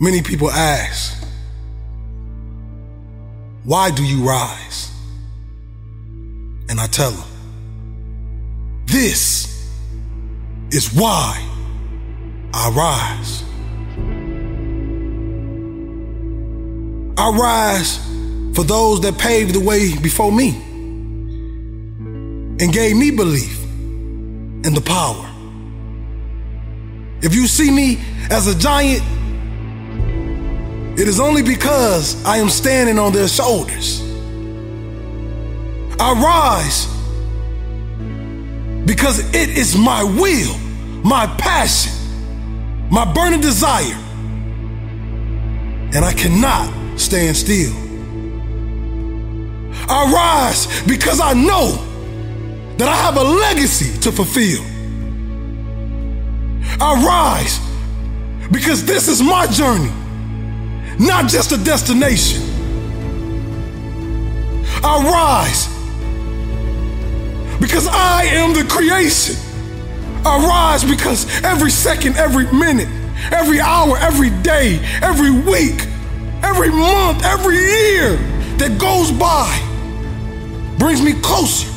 Many people ask, why do you rise? And I tell them, this is why I rise. I rise for those that paved the way before me and gave me belief and the power. If you see me as a giant, it is only because I am standing on their shoulders. I rise because it is my will, my passion, my burning desire, and I cannot stand still. I rise because I know that I have a legacy to fulfill. I rise because this is my journey, not just a destination. I rise because I am the creation. I rise because every second, every minute, every hour, every day, every week, every month, every year that goes by brings me closer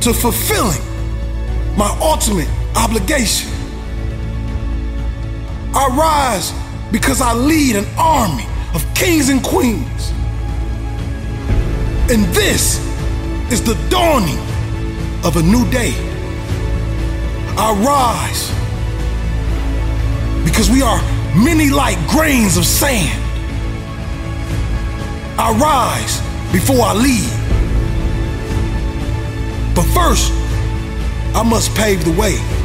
to fulfilling my ultimate obligation. I rise because I lead an army of kings and queens. And this is the dawning of a new day. I rise because we are many like grains of sand. I rise before I lead. But first, I must pave the way.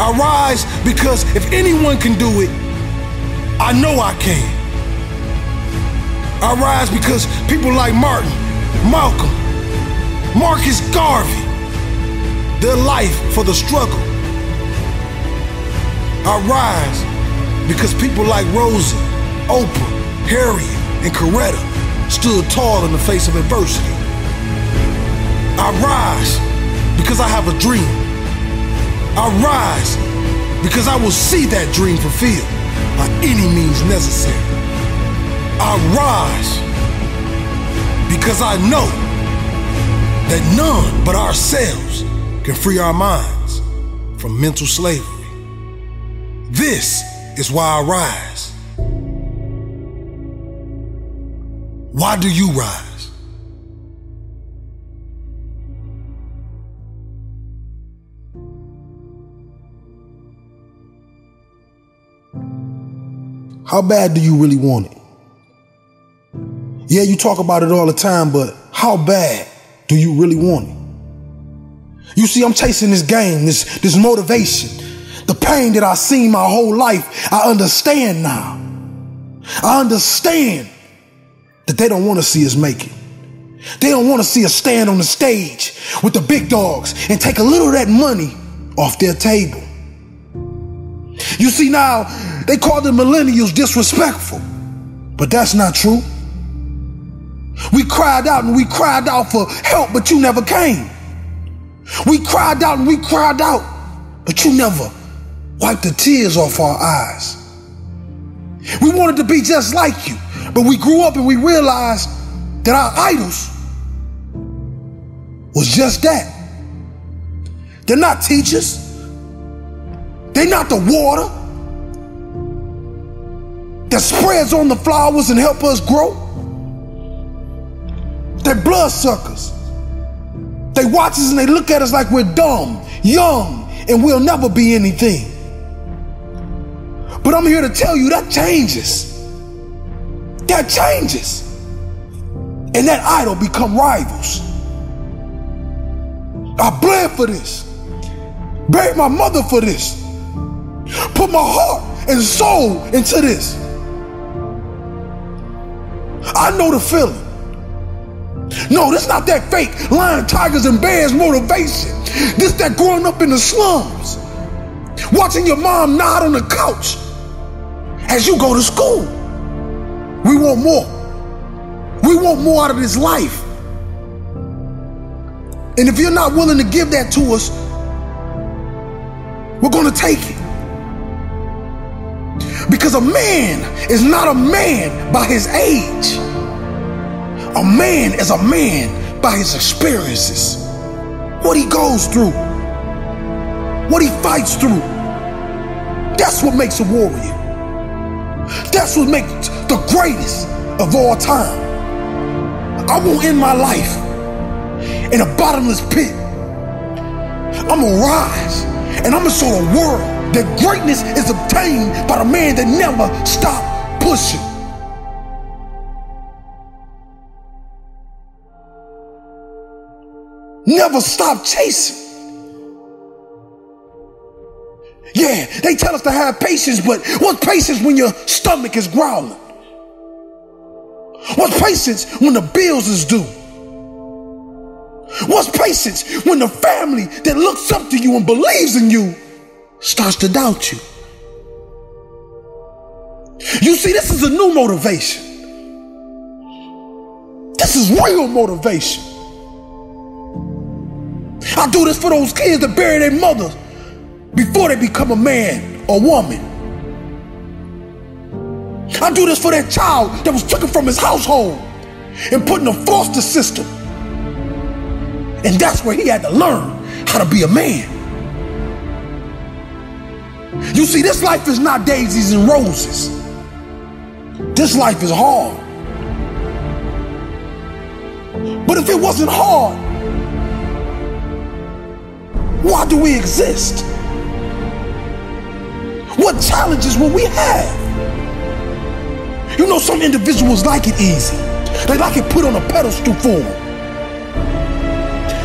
I rise because if anyone can do it, I know I can. I rise because people like Martin, Malcolm, Marcus Garvey, their life for the struggle. I rise because people like Rosa, Oprah, Harriet, and Coretta stood tall in the face of adversity. I rise because I have a dream. I rise because I will see that dream fulfilled by any means necessary. I rise because I know that none but ourselves can free our minds from mental slavery. This is why I rise. Why do you rise? How bad do you really want it? Yeah, you talk about it all the time, but how bad do you really want it? You see, I'm chasing this game, this, this motivation, the pain that I've seen my whole life. I understand now. I understand that they don't want to see us make it. They don't want to see us stand on the stage with the big dogs and take a little of that money off their table. You see, now they call the millennials disrespectful, but that's not true. We cried out and we cried out for help, but you never came. We cried out and we cried out, but you never wiped the tears off our eyes. We wanted to be just like you, but we grew up and we realized that our idols was just that. They're not teachers. They're not the water that spreads on the flowers and help us grow. They're blood suckers. They watch us and they look at us like we're dumb, young, and we'll never be anything. But I'm here to tell you that changes. That changes. And that idol become rivals. I bled for this. Buried my mother for this. Put my heart and soul into this. I know the feeling. No, this is not that fake lion, tigers, and bears motivation. This that growing up in the slums. Watching your mom nod on the couch as you go to school. We want more. We want more out of this life. And if you're not willing to give that to us, we're going to take it. Because a man is not a man by his age. A man is a man by his experiences, what he goes through, what he fights through. That's what makes a warrior. That's what makes the greatest of all time. I won't end my life in a bottomless pit. I'm gonna rise and I'm gonna show the world that greatness is obtained by the man that never stopped pushing. Never stop chasing. Yeah, they tell us to have patience, but what's patience when your stomach is growling? What's patience when the bills is due? What's patience when the family that looks up to you and believes in you starts to doubt you? You see, this is a new motivation. This is real motivation. I do this for those kids that bury their mothers before they become a man or woman. I do this for that child that was taken from his household and put in a foster system. And that's where he had to learn how to be a man. You see, this life is not daisies and roses. This life is hard. But if it wasn't hard, why do we exist? What challenges will we have? You know, some individuals like it easy. They like it put on a pedestal for them.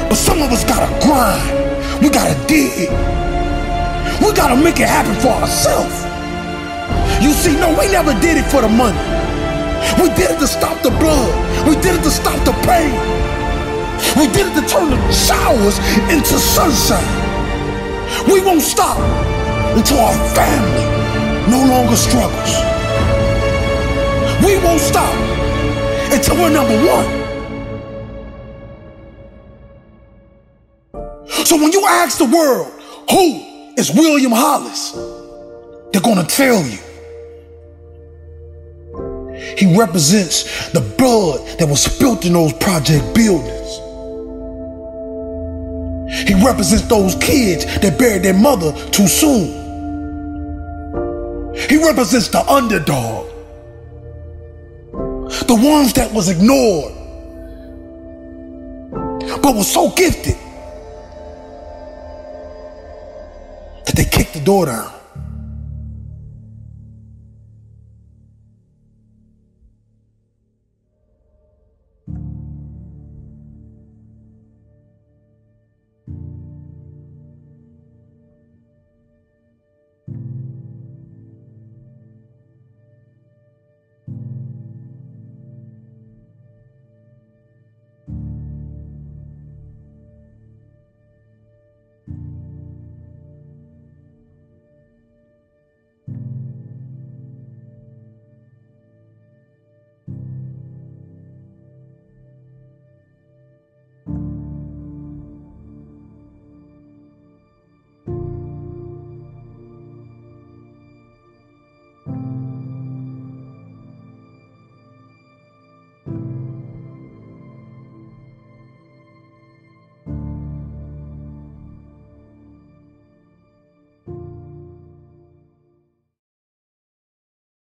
But some of us gotta grind. We gotta dig. We gotta make it happen for ourselves. You see, no, we never did it for the money. We did it to stop the blood. We did it to stop the pain. We did it to turn the showers into sunshine. We won't stop until our family no longer struggles. We won't stop until we're number one. So when you ask the world, who is William Hollis? They're gonna tell you. He represents the blood that was spilt in those project buildings. He represents those kids that buried their mother too soon. He represents the underdog. The ones that was ignored, but was so gifted that they kicked the door down.